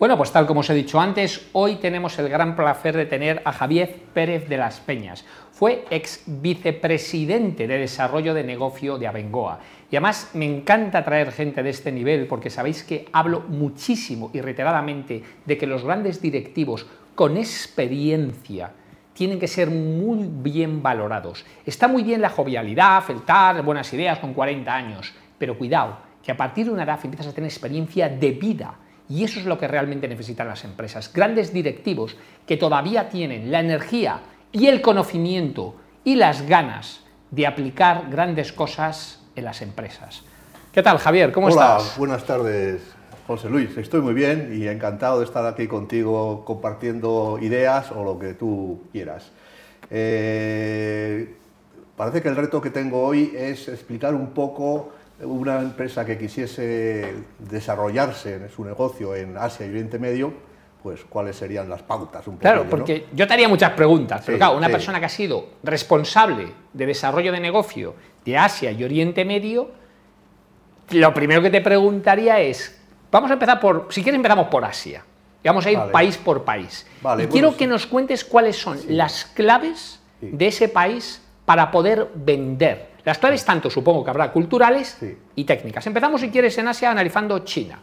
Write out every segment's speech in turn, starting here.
Bueno, pues tal como os he dicho antes, hoy tenemos el gran placer de tener a Javier Pérez de las Peñas. Fue ex vicepresidente de desarrollo de negocio de Abengoa. Y además me encanta traer gente de este nivel porque sabéis que hablo muchísimo y reiteradamente de que los grandes directivos con experiencia tienen que ser muy bien valorados. Está muy bien la jovialidad, feltar, buenas ideas con 40 años, pero cuidado, que a partir de una edad empiezas a tener experiencia de vida y eso es lo que realmente necesitan las empresas. Grandes directivos que todavía tienen la energía y el conocimiento y las ganas de aplicar grandes cosas en las empresas. ¿Qué tal, Javier? ¿Cómo estás? Hola, buenas tardes, José Luis. Estoy muy bien y encantado de estar aquí contigo compartiendo ideas o lo que tú quieras. Eh, parece que el reto que tengo hoy es explicar un poco una empresa que quisiese desarrollarse en su negocio en Asia y Oriente Medio, pues cuáles serían las pautas. Un claro, porque yo te haría muchas preguntas, pero claro, una persona que ha sido responsable de desarrollo de negocio de Asia y Oriente Medio, lo primero que te preguntaría es, vamos a empezar por, si quieres empezamos por Asia, vamos a ir país por país. y quiero que nos cuentes cuáles son las claves de ese país para poder vender las claves tanto supongo que habrá culturales y técnicas. Empezamos, si quieres, en Asia analizando China.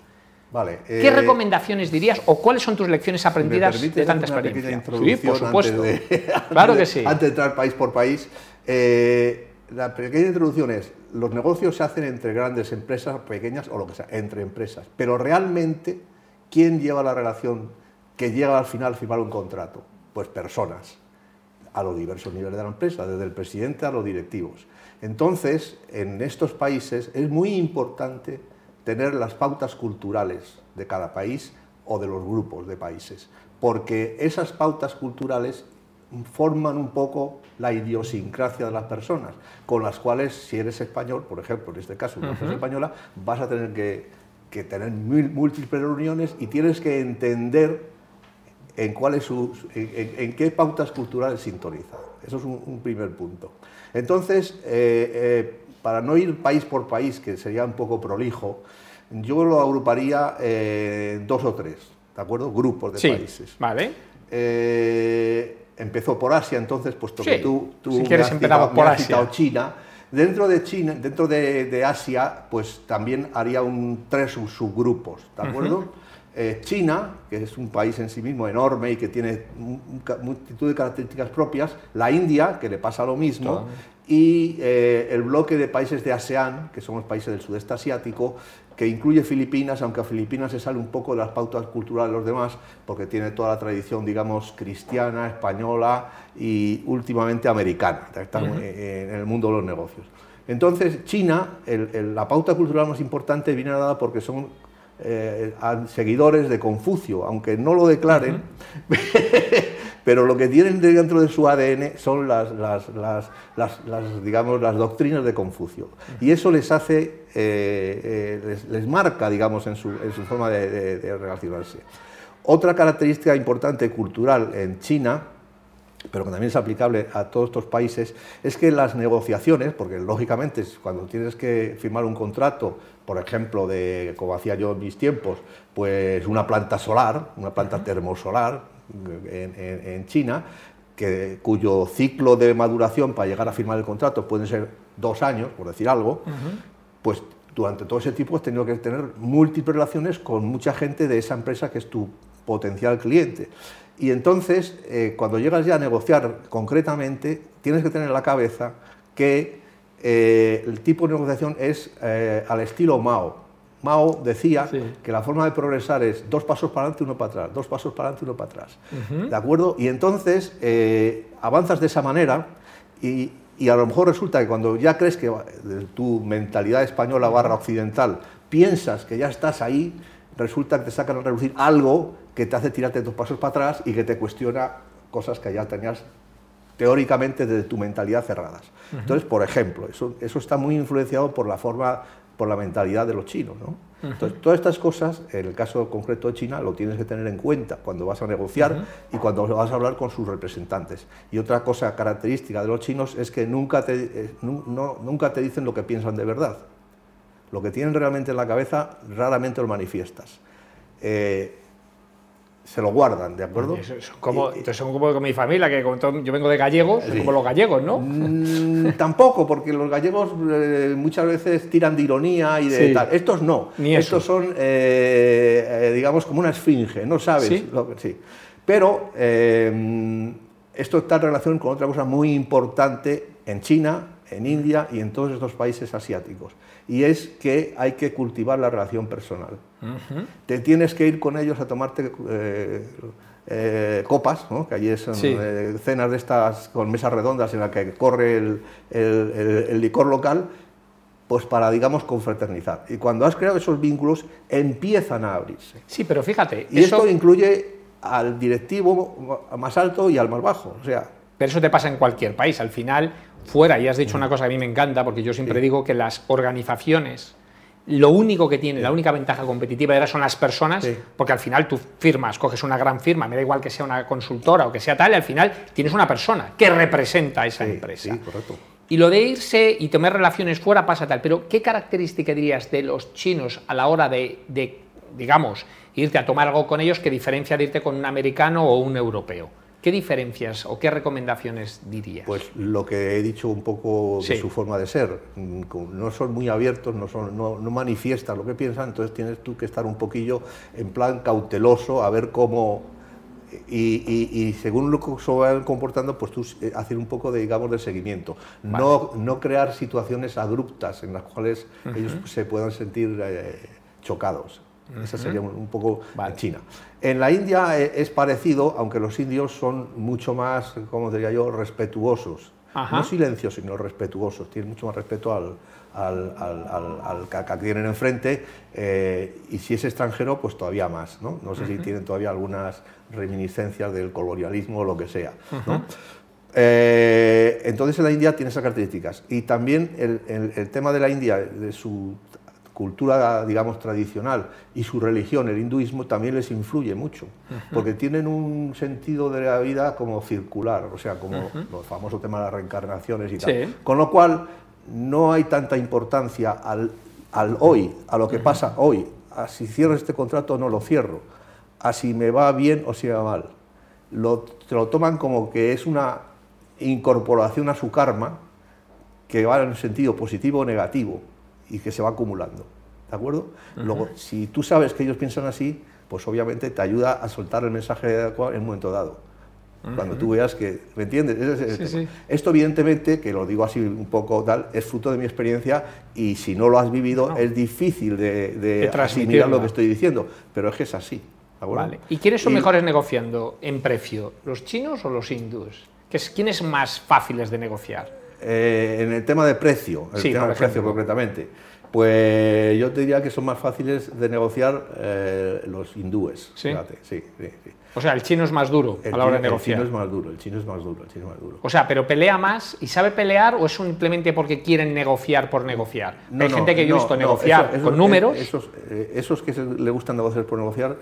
Vale, ¿Qué eh, recomendaciones dirías o cuáles son tus lecciones aprendidas de tanta experiencia? Sí, por supuesto. claro que sí. Antes de entrar país por país, eh, la pequeña introducción es, los negocios se hacen entre grandes empresas, pequeñas o lo que sea, entre empresas. Pero realmente, ¿quién lleva la relación que llega al final a firmar un contrato? Pues personas, a los diversos niveles de la empresa, desde el presidente a los directivos. Entonces, en estos países es muy importante tener las pautas culturales de cada país o de los grupos de países, porque esas pautas culturales forman un poco la idiosincrasia de las personas, con las cuales si eres español, por ejemplo, en este caso, si eres española, vas a tener que, tener múltiples reuniones y tienes que entender en, en, qué pautas culturales sintoniza. Eso es un primer punto. Entonces, eh, eh, para no ir país por país, que sería un poco prolijo, yo lo agruparía en dos o tres, ¿de acuerdo? Grupos de sí, países. Vale. Eh, empezó por Asia, entonces, puesto que tú, tú si quieres, empezamos por Asia. China. Dentro de China, dentro de, Asia, pues también haría un tres subgrupos, ¿de acuerdo? Eh, China, que es un país en sí mismo enorme y que tiene multitud de características propias, la India, que le pasa lo mismo, y eh, el bloque de países de ASEAN, que son los países del sudeste asiático, que incluye Filipinas, aunque a Filipinas se sale un poco de las pautas culturales de los demás, porque tiene toda la tradición, digamos, cristiana, española y últimamente americana, en el mundo de los negocios. Entonces, China, la pauta cultural más importante viene dada porque son eh, seguidores de Confucio, aunque no lo declaren, pero lo que tienen dentro de su ADN son las, digamos, las doctrinas de Confucio. Y eso les hace, eh, eh, les, marca, digamos, en su, forma de, de relacionarse. Otra característica importante cultural en China, pero que también es aplicable a todos estos países, es que las negociaciones, porque lógicamente cuando tienes que firmar un contrato por ejemplo, de como hacía yo en mis tiempos, pues una planta solar, una planta termosolar en, China, que, cuyo ciclo de maduración para llegar a firmar el contrato puede ser dos años, por decir algo, pues durante todo ese tiempo has tenido que tener múltiples relaciones con mucha gente de esa empresa que es tu potencial cliente. Y entonces, eh, cuando llegas ya a negociar concretamente, tienes que tener en la cabeza que eh, el tipo de negociación es eh, al estilo Mao. Mao decía que la forma de progresar es dos pasos para adelante, uno para atrás, dos pasos para adelante, uno para atrás. ¿De acuerdo? Y entonces avanzas de esa manera y, a lo mejor resulta que cuando ya crees que tu mentalidad española barra occidental piensas que ya estás ahí, resulta que te sacan a reducir algo que te hace tirarte dos pasos para atrás y que te cuestiona cosas que ya tenías teóricamente desde tu mentalidad cerradas. Entonces, por ejemplo, eso, eso está muy influenciado por la forma, por la mentalidad de los chinos. ¿no? Entonces, todas estas cosas, en el caso concreto de China, lo tienes que tener en cuenta cuando vas a negociar y cuando vas a hablar con sus representantes. Y otra cosa característica de los chinos es que nunca te, eh, no, nunca te dicen lo que piensan de verdad. Lo que tienen realmente en la cabeza raramente lo manifiestas. Eh, se lo guardan, ¿de acuerdo? Son como, entonces son como mi familia, que yo vengo de gallegos, como los gallegos, ¿no? Mm, tampoco, porque los gallegos eh, muchas veces tiran de ironía y de tal. Estos no. Ni Estos son, eh, eh, digamos, como una esfinge, ¿no sabes? Sí. Lo, sí. Pero esto está en relación con otra cosa muy importante en China, en India y en todos estos países asiáticos. Y es que hay que cultivar la relación personal. Te tienes que ir con ellos a tomarte eh, eh, copas, que allí son eh, cenas de estas con mesas redondas en las que corre el, licor local, pues para, digamos, confraternizar. Y cuando has creado esos vínculos, empiezan a abrirse. Sí, pero fíjate... Y esto incluye al directivo más alto y al más bajo. O sea, pero eso te pasa en cualquier país. Al final, fuera, y has dicho una cosa que a mí me encanta, porque yo siempre digo que las organizaciones, lo único que tiene, la única ventaja competitiva era son las personas, porque al final tú firmas, coges una gran firma, me da igual que sea una consultora o que sea tal, y al final tienes una persona que representa a esa empresa. correcto. Y lo de irse y tomar relaciones fuera pasa tal, pero ¿qué característica dirías de los chinos a la hora de, de digamos, irte a tomar algo con ellos que diferencia de irte con un americano o un europeo? ¿Qué diferencias o qué recomendaciones dirías? Pues lo que he dicho un poco de su forma de ser. No son muy abiertos, no, son, no, manifiestan lo que piensan, entonces tienes tú que estar un poquillo en plan cauteloso a ver cómo... Y, según lo que se van comportando, pues tú eh, hacer un poco de, digamos, de seguimiento. No, no crear situaciones abruptas en las cuales ellos se puedan sentir eh, chocados. Esa sería un, poco China. En la India eh, es parecido, aunque los indios son mucho más, como diría yo, respetuosos. No silenciosos, sino respetuosos. Tienen mucho más respeto al, al, al, que tienen enfrente eh, y si es extranjero, pues todavía más. No, no sé si tienen todavía algunas reminiscencias del colonialismo o lo que sea. Eh, entonces en la India tiene esas características. Y también el, el, tema de la India, de su cultura, digamos, tradicional y su religión, el hinduismo, también les influye mucho, porque tienen un sentido de la vida como circular, o sea, como los famosos temas de las reencarnaciones y tal. Con lo cual, no hay tanta importancia al, al hoy, a lo que pasa hoy, a si cierro este contrato o no lo cierro, a si me va bien o si me va mal. Lo, lo toman como que es una incorporación a su karma que va en un sentido positivo o negativo y que se va acumulando. ¿De acuerdo? Luego, si tú sabes que ellos piensan así, pues obviamente te ayuda a soltar el mensaje adecuado en un momento dado. Cuando tú veas que, ¿me entiendes? Esto evidentemente, que lo digo así un poco tal, es fruto de mi experiencia y si no lo has vivido es difícil de, de, asimilar lo que estoy diciendo, pero es que es así. Vale. ¿Y quiénes son mejores negociando en precio, los chinos o los hindúes? ¿Quiénes más fáciles de negociar? Eh, en el tema de precio, el tema de precio concretamente, pues yo te diría que son más fáciles de negociar eh, los hindúes. ¿Sí? Sí, O sea, el chino es más duro a la hora de negociar. El chino es más duro, el chino es más duro, el chino es más duro. O sea, pero pelea más y sabe pelear o es simplemente porque quieren negociar por negociar. Hay gente que yo he visto negociar con números. Esos, eh, esos que le gustan negociar por negociar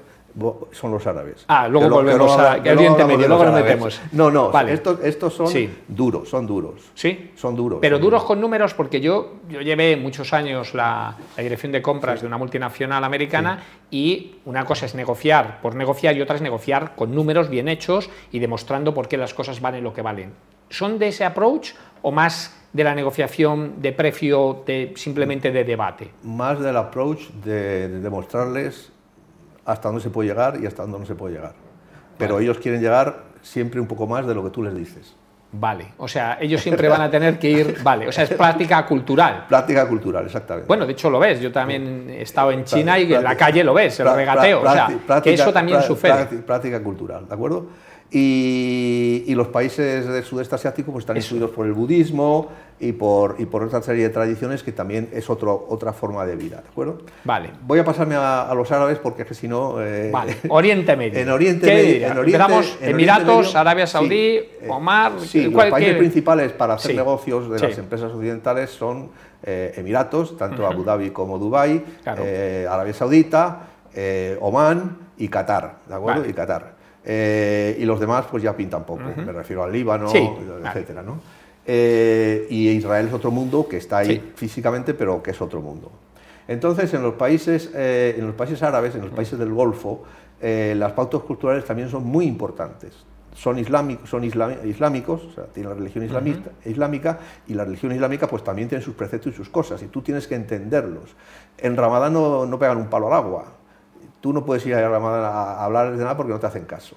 son los árabes. Ah, luego volvemos a que Oriente Medio, luego nos metemos. No, no, estos, estos son duros, son duros. Sí. Son duros. Pero duros con números porque yo, yo llevé muchos años la, dirección de compras de una multinacional americana y una cosa es negociar por negociar y otra es negociar con números bien hechos y demostrando por qué las cosas valen lo que valen. ¿Son de ese approach o más de la negociación de precio de, simplemente de debate? Más del approach de demostrarles hasta dónde se puede llegar y hasta dónde no se puede llegar. Pero ellos quieren llegar siempre un poco más de lo que tú les dices. Vale, o sea, ellos siempre van a tener que ir, vale, o sea, es práctica cultural. Práctica cultural, exactamente. Bueno, de hecho lo ves, yo también he estado en China y en la calle lo ves, el regateo, o sea, que eso también sucede. Práctica cultural, ¿de acuerdo? Y, los países del sudeste asiático pues, están influidos por el budismo y por, y por otra serie de tradiciones que también es otro, otra forma de vida, ¿de acuerdo? Vale. Voy a pasarme a, los árabes porque es que si no... Eh, vale, Oriente Medio. En Oriente Medio... En Oriente, Emiratos, Arabia Saudí, eh, Omar... Sí, los países principales para hacer negocios de las empresas occidentales son eh, Emiratos, tanto Abu Dhabi como Dubái, Arabia Saudita, Omán y Qatar, ¿de acuerdo? Y Qatar. Eh, y los demás pues ya pintan poco, me refiero al Líbano, etcétera, ¿no? Eh, y Israel es otro mundo que está ahí físicamente, pero que es otro mundo. Entonces, en los países, eh, en los países árabes, en los países del Golfo, eh, las pautas culturales también son muy importantes. Son, islámicos, son islámicos, o sea, tienen la religión islamista, islámica, y la religión islámica pues también tiene sus preceptos y sus cosas, y tú tienes que entenderlos. En Ramadán no, no pegan un palo al agua, tú no puedes ir a Ramadán a hablar de nada porque no te hacen caso.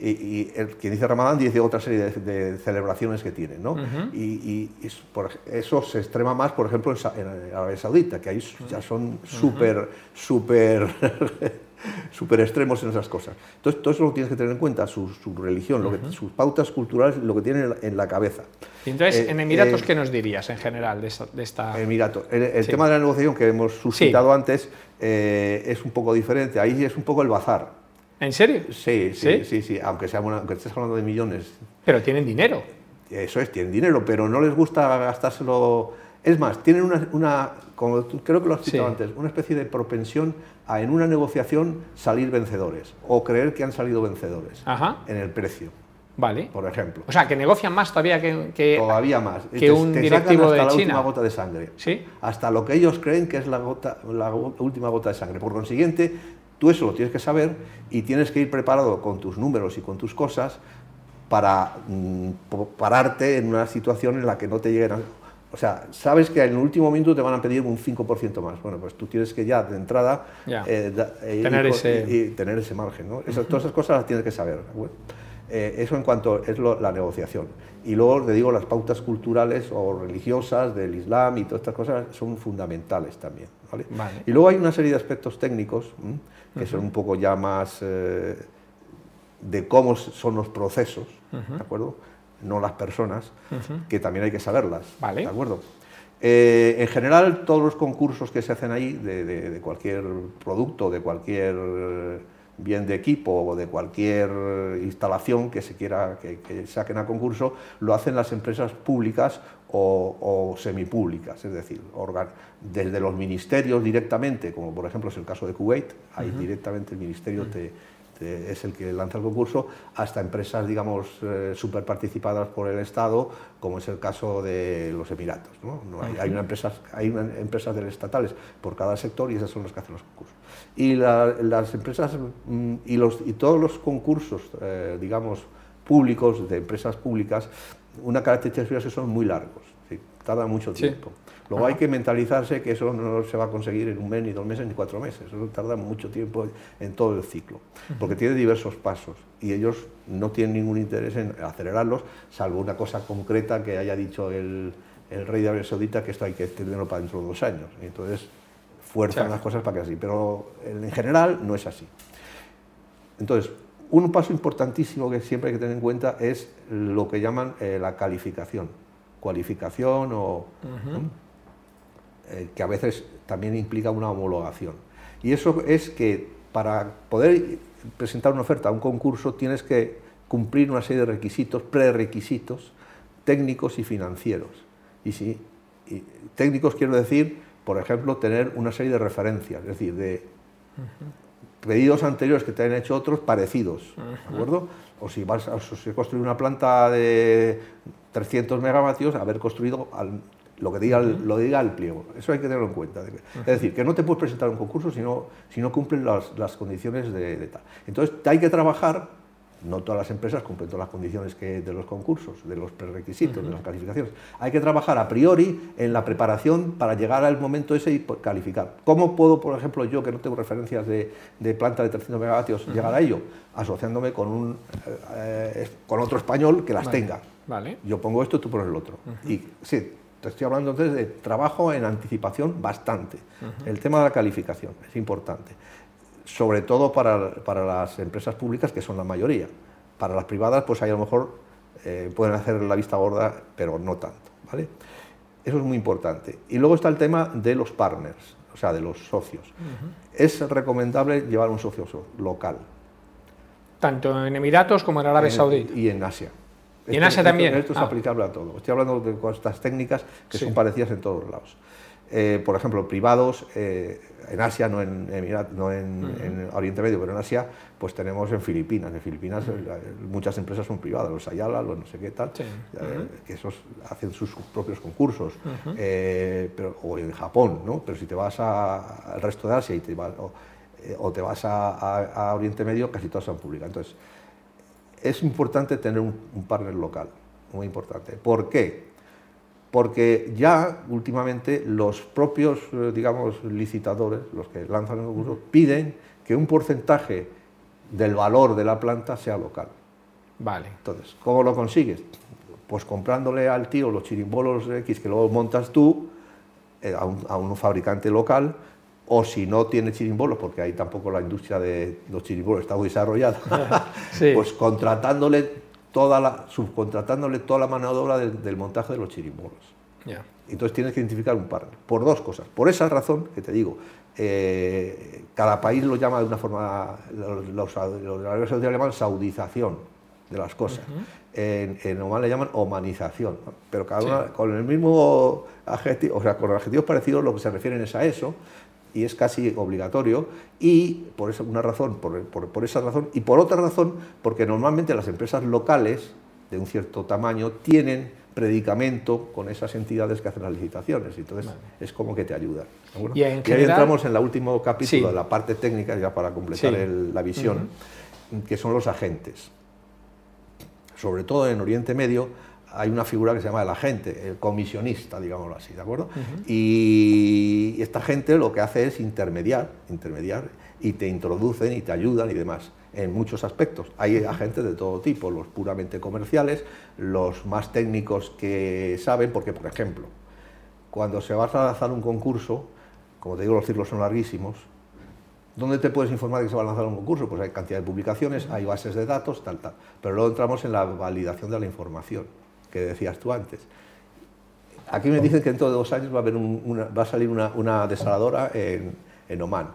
Y, el, quien dice Ramadán dice otra serie de, celebraciones que tienen, ¿no? Y, por, eso se extrema más, por ejemplo, en, Arabia Saudita, que ahí ya son súper, súper, súper extremos en esas cosas. Entonces, todo eso lo tienes que tener en cuenta, su, religión, lo que, sus pautas culturales, lo que tienen en la cabeza. entonces, eh, en Emiratos, eh, ¿qué nos dirías en general de esta...? Emiratos. El, tema de la negociación que hemos suscitado antes eh, es un poco diferente. Ahí es un poco el bazar. ¿En serio? Sí, sí, sí, sí, aunque, sea aunque estés hablando de millones. Pero tienen dinero. Eso es, tienen dinero, pero no les gusta gastárselo. Es más, tienen una, como creo que lo has citado antes, una especie de propensión a en una negociación salir vencedores o creer que han salido vencedores en el precio. Vale. Por ejemplo. O sea, que negocian más todavía que, todavía más. que un directivo hasta de la China. última gota de sangre. ¿Sí? Hasta lo que ellos creen que es la, gota, la última gota de sangre. Por consiguiente, Tú eso lo tienes que saber y tienes que ir preparado con tus números y con tus cosas para mm, pararte en una situación en la que no te lleguen a... O sea, sabes que en el último minuto te van a pedir un 5% más. Bueno, pues tú tienes que ya de entrada eh, eh, tener, ese... Y, tener ese margen. ¿no? todas esas cosas las tienes que saber. Eh, eso en cuanto es la negociación. Y luego, te digo, las pautas culturales o religiosas del Islam y todas estas cosas son fundamentales también. Y luego hay una serie de aspectos técnicos que son un poco ya más eh, de cómo son los procesos, ¿de acuerdo? No las personas, que también hay que saberlas, ¿de acuerdo? Eh, en general, todos los concursos que se hacen ahí, de, cualquier producto, de cualquier bien de equipo o de cualquier instalación que se quiera que, que saquen a concurso, lo hacen las empresas públicas o, semipúblicas, es decir, desde los ministerios directamente, como por ejemplo es el caso de Kuwait, ahí directamente el ministerio es el que lanza el concurso, hasta empresas, digamos, eh, super participadas por el Estado, como es el caso de los Emiratos. ¿no? hay, una empresa, hay empresas estatales por cada sector y esas son las que hacen los concursos. Y las empresas mm, y, los, y todos los concursos, eh, digamos, públicos, de empresas públicas, una característica es que son muy largos, tarda mucho tiempo. Luego hay que mentalizarse que eso no se va a conseguir en un mes, ni dos meses, ni cuatro meses. Eso tarda mucho tiempo en todo el ciclo, porque tiene diversos pasos y ellos no tienen ningún interés en acelerarlos, salvo una cosa concreta que haya dicho el, rey de Arabia Saudita que esto hay que tenerlo para dentro de dos años. Y entonces fuerzan las cosas para que así, pero en general no es así. Entonces, un paso importantísimo que siempre hay que tener en cuenta es lo que llaman eh, la calificación, cualificación o eh, que a veces también implica una homologación. Y eso es que para poder presentar una oferta a un concurso tienes que cumplir una serie de requisitos, prerequisitos técnicos y financieros. Y si técnicos quiero decir, por ejemplo, tener una serie de referencias, es decir, de pedidos anteriores que te han hecho otros parecidos, ¿de acuerdo? O si vas a, construir una planta de 300 megavatios, haber construido lo que diga, lo diga el pliego. Eso hay que tenerlo en cuenta. Es decir, que no te puedes presentar un concurso si no, si no cumplen las, condiciones de, de, tal. Entonces, hay que trabajar no todas las empresas cumplen todas las condiciones que de los concursos, de los prerequisitos, de las calificaciones. Hay que trabajar a priori en la preparación para llegar al momento ese y calificar. ¿Cómo puedo, por ejemplo, yo que no tengo referencias de, planta de 300 megavatios, llegar a ello? Asociándome con, un, eh, con otro español que las tenga. Vale. Yo pongo esto, tú pones el otro. Y sí, te estoy hablando entonces de trabajo en anticipación bastante. El tema de la calificación es importante sobre todo para, para, las empresas públicas, que son la mayoría. Para las privadas, pues ahí a lo mejor eh, pueden hacer la vista gorda, pero no tanto. ¿vale? Eso es muy importante. Y luego está el tema de los partners, o sea, de los socios. Es recomendable llevar un socio local. Tanto en Emiratos como en Arabia Saudita. Y en Asia. ¿Y en Asia también? Esto, es ah. aplicable a todo. Estoy hablando de cosas técnicas que son parecidas en todos lados. Eh, por ejemplo, privados, eh, en Asia, no, en, no en, Oriente Medio, pero en Asia, pues tenemos en Filipinas. En Filipinas eh, muchas empresas son privadas, los Ayala, los no sé qué tal, que esos hacen sus propios concursos. pero, o en Japón, ¿no? Pero si te vas al resto de Asia y te vas... o te vas a, Oriente Medio, casi todas son públicas. Entonces, es importante tener un, partner local, muy importante. ¿Por qué? Porque ya últimamente los propios, eh, digamos, licitadores, los que lanzan el concurso, piden que un porcentaje del valor de la planta sea local. Vale. Entonces, ¿cómo lo consigues? Pues comprándole al tío los chirimbolos X que luego montas tú eh, a, un, fabricante local, o si no tiene chirimbolos, porque ahí tampoco la industria de los chirimbolos está muy desarrollada, pues contratándole toda la, subcontratándole toda la mano de obra del, montaje de los chirimbolos. Entonces tienes que identificar un partner, por dos cosas. Por esa razón que te digo, eh, cada país lo llama de una forma, los, los, los, los llaman saudización de las cosas. en, en, Oman le llaman humanización, pero cada una con el mismo adjetivo, o sea, con adjetivos parecidos lo que se refieren es a eso, y es casi obligatorio, y por esa, una razón, por, por, esa razón, y por otra razón, porque normalmente las empresas locales de un cierto tamaño tienen predicamento con esas entidades que hacen las licitaciones, entonces es como que te ayuda. Y, ahí entramos en el último capítulo de la parte técnica, ya para completar la visión, que son los agentes. Sobre todo en Oriente Medio, hay una figura que se llama el agente, el comisionista, digámoslo así, ¿de acuerdo? Y esta gente lo que hace es intermediar, intermediar, y te introducen y te ayudan y demás, en muchos aspectos. Hay agentes de todo tipo, los puramente comerciales, los más técnicos que saben, porque, por ejemplo, cuando se va a lanzar un concurso, como te digo, los ciclos son larguísimos, ¿Dónde te puedes informar de que se va a lanzar un concurso? Pues hay cantidad de publicaciones, hay bases de datos, tal, tal. Pero luego entramos en la validación de la información, que decías tú antes. Aquí me dicen que dentro de dos años va a, haber va a salir una, desaladora en, en Oman.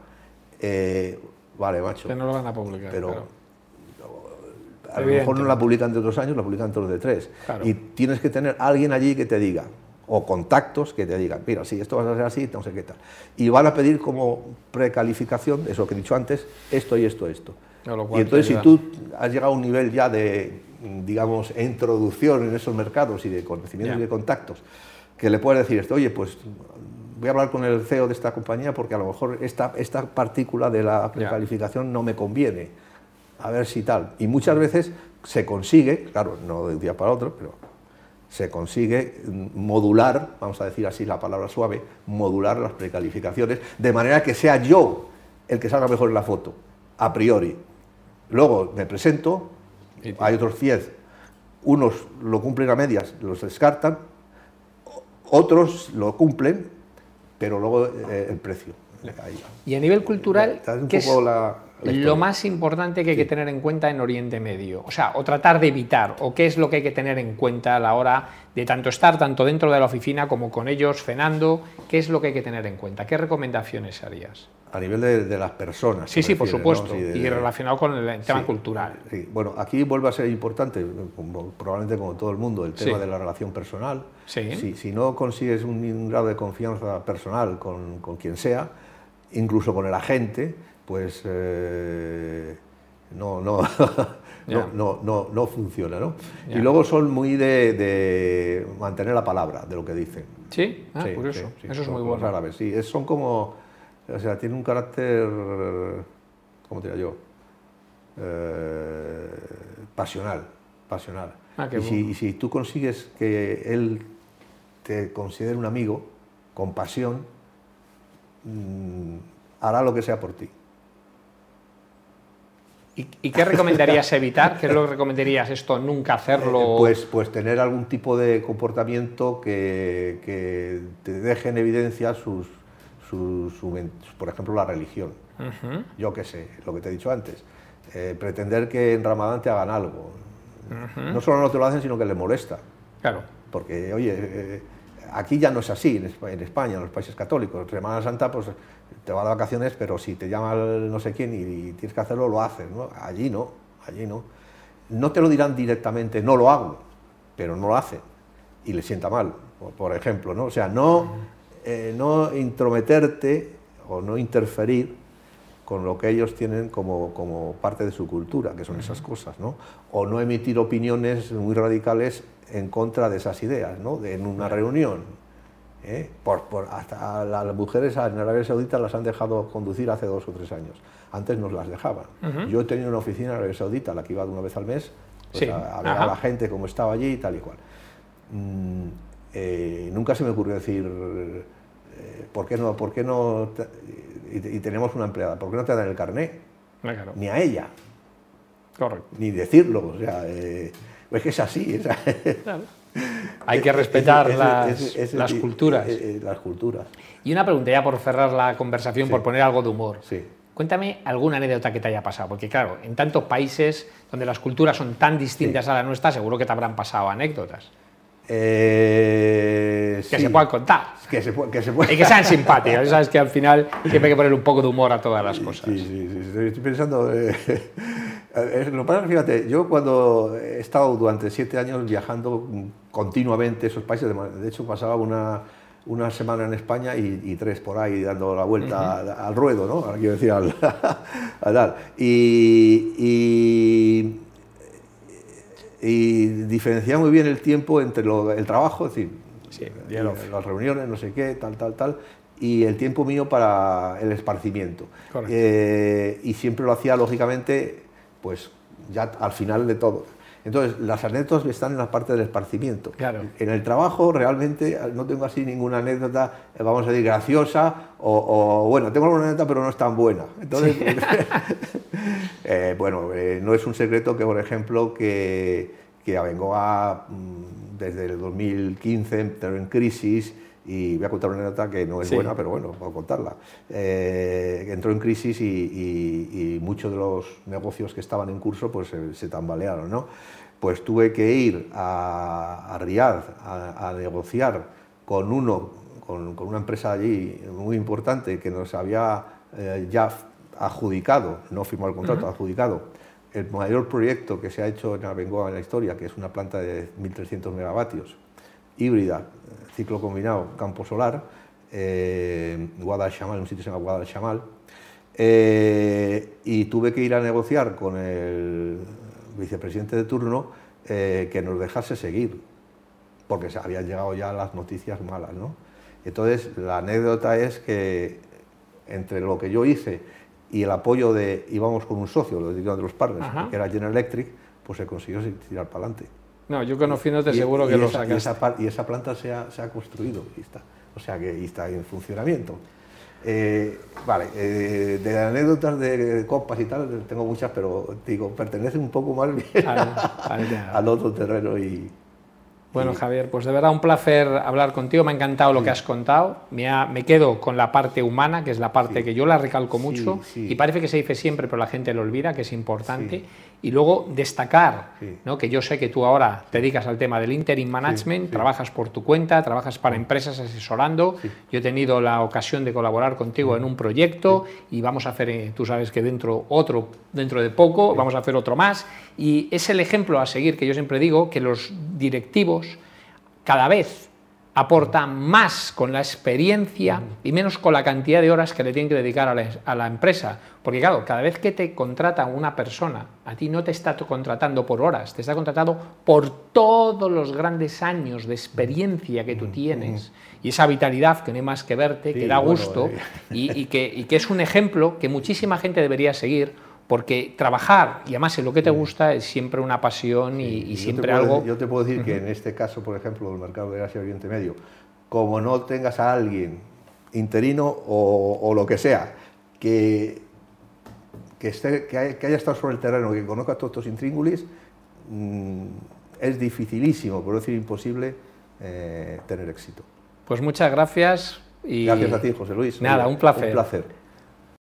Eh, vale, macho. Que no lo van a publicar. Pero a lo mejor no la publican de dos años, la publican dentro de tres. Y tienes que tener alguien allí que te diga, o contactos que te digan, mira, si esto va a ser así, no sé qué tal. Y van a pedir como precalificación, eso que he dicho antes, esto y esto, esto. Y entonces si tú has llegado a un nivel ya de, digamos, introducción en esos mercados y de conocimiento y de contactos, que le puedes decir esto, oye, pues voy a hablar con el CEO de esta compañía porque a lo mejor esta, esta partícula de la precalificación no me conviene, a ver si tal. Y muchas veces se consigue, claro, no de un día para otro, pero se consigue modular, vamos a decir así la palabra suave, modular las precalificaciones, de manera que sea yo el que salga mejor en la foto, a priori. Luego me presento, hay otros 10, unos lo cumplen a medias, los descartan, otros lo cumplen, pero luego eh, el precio. Y a nivel cultural, ¿qué es lo más importante que hay que tener en cuenta en Oriente Medio? O sea, o tratar de evitar, o qué es lo que hay que tener en cuenta a la hora de tanto estar tanto dentro de la oficina como con ellos cenando, ¿qué es lo que hay que tener en cuenta? ¿Qué recomendaciones harías? A nivel de, las personas. Sí, sí, por supuesto, y relacionado con el tema cultural. Bueno, aquí vuelve a ser importante, probablemente como todo el mundo, el tema de la relación personal. Si, si, no consigues un, grado de confianza personal con, con quien sea, incluso con el agente, pues eh, no, no, no, no, no, funciona. ¿no? Y luego son muy de, mantener la palabra de lo que dicen. Sí, ah, curioso. Eso es muy bueno. Árabes, sí, son como, o sea, tiene un carácter, ¿cómo diría yo? Eh, pasional, pasional. Ah, y, si, y si tú consigues que él te considere un amigo con pasión, mm, hará lo que sea por ti. ¿Y, qué recomendarías evitar? ¿Qué es lo que recomendarías esto, nunca hacerlo? Eh, pues, pues tener algún tipo de comportamiento que, que te deje en evidencia sus, por ejemplo, la religión. Yo qué sé, lo que te he dicho antes. Eh, pretender que en Ramadán te hagan algo. No solo no te lo hacen, sino que le molesta. Claro. Porque, oye, eh, aquí ya no es así, en España, en los países católicos. Semana Santa, pues te va de vacaciones, pero si te llama no sé quién y, tienes que hacerlo, lo haces. ¿no? Allí no, allí no. No te lo dirán directamente, no lo hago, pero no lo hacen y le sienta mal, por, ejemplo. ¿no? O sea, no, eh, no intrometerte o no interferir con lo que ellos tienen como, como parte de su cultura, que son esas cosas, ¿no? O no emitir opiniones muy radicales en contra de esas ideas, ¿no? en una reunión. ¿eh? Por, por, hasta las mujeres en Arabia Saudita las han dejado conducir hace dos o tres años. Antes nos las dejaban. Yo he tenido una oficina en Arabia Saudita, la que iba una vez al mes, pues a, ver a la gente cómo estaba allí y tal y cual. Mm, eh, nunca se me ocurrió decir, eh, ¿por qué no? Por qué no y, tenemos una empleada, ¿por qué no te dan el carné? Ah, Ni a ella. Correcto. Ni decirlo. O sea, es que es así. Hay que respetar las, las culturas. las culturas. Y una pregunta ya por cerrar la conversación, por poner algo de humor. Sí. Cuéntame alguna anécdota que te haya pasado, porque claro, en tantos países donde las culturas son tan distintas a la nuestra, seguro que te habrán pasado anécdotas. Eh, que se puedan contar. Que se, que se Y que sean simpáticas. Sabes que al final siempre hay que poner un poco de humor a todas las cosas. Sí, sí, sí. Estoy pensando. Eh, lo pasa, fíjate, yo cuando he estado durante siete años viajando continuamente a esos países, de hecho pasaba una, una semana en España y, tres por ahí dando la vuelta al, ruedo, ¿no? Quiero decir al, al, y, y y diferenciar muy bien el tiempo entre el trabajo, es decir, las reuniones, no sé qué, tal, tal, tal, y el tiempo mío para el esparcimiento. Eh, y siempre lo hacía, lógicamente, pues ya al final de todo. Entonces, las anécdotas están en la parte del esparcimiento. Claro. En el trabajo realmente no tengo así ninguna anécdota, eh, vamos a decir, graciosa, o, bueno, tengo alguna anécdota, pero no es tan buena. Entonces, eh, bueno, eh, no es un secreto que, por ejemplo, que, que Abengoa mm, desde el 2015 entró en crisis, y voy a contar una anécdota que no es buena, pero bueno, a contarla. entró en crisis y, muchos de los negocios que estaban en curso pues se, tambalearon, ¿no? Pues tuve que ir a, a Riyadh a, negociar con uno, con, con, una empresa allí muy importante que nos había ya adjudicado, no firmó el contrato, adjudicado, el mayor proyecto que se ha hecho en Abengoa en la historia, que es una planta de 1.300 megavatios, híbrida, ciclo combinado, campo solar, eh, Guadalchamal, un sitio que se llama Guadalchamal, eh, y tuve que ir a negociar con el vicepresidente de turno eh, que nos dejase seguir, porque se habían llegado ya las noticias malas. ¿no? Entonces, la anécdota es que entre lo que yo hice y el apoyo de, íbamos con un socio, lo de los partners, que era General Electric, pues se consiguió tirar para adelante. No, yo conociéndote seguro que lo sacaste. Y esa, planta se ha, se ha, construido y está, o sea que está en funcionamiento. Eh, vale, eh, de anécdotas de copas y tal, tengo muchas, pero digo, pertenece un poco más bien al otro terreno y, bueno, Javier, pues de verdad un placer hablar contigo, me ha encantado lo que has contado, me, me, quedo con la parte humana, que es la parte que yo la recalco mucho y parece que se dice siempre, pero la gente lo olvida, que es importante, y luego destacar, ¿no? que yo sé que tú ahora te dedicas al tema del interim management, trabajas por tu cuenta, trabajas para empresas asesorando, yo he tenido la ocasión de colaborar contigo en un proyecto y vamos a hacer, eh, tú sabes que dentro otro, dentro de poco, vamos a hacer otro más, y es el ejemplo a seguir que yo siempre digo, que los directivos, cada vez aportan más con la experiencia y menos con la cantidad de horas que le tienen que dedicar a la, empresa. Porque claro, cada vez que te contrata una persona, a ti no te está contratando por horas, te está contratando por todos los grandes años de experiencia que tú tienes y esa vitalidad que no hay más que verte, que da gusto eh. y, que, y que es un ejemplo que muchísima gente debería seguir porque trabajar y además en lo que te gusta es siempre una pasión y, siempre algo... yo te puedo decir que en este caso, por ejemplo, del mercado de Asia Oriente Medio, como no tengas a alguien interino o, lo que sea, que, que, esté, que, haya, estado sobre el terreno, que conozca todos estos intríngulis, mm, es dificilísimo, por decir imposible, eh, tener éxito. Pues muchas gracias. Y... Gracias a ti, José Luis. Nada, un placer. Un placer.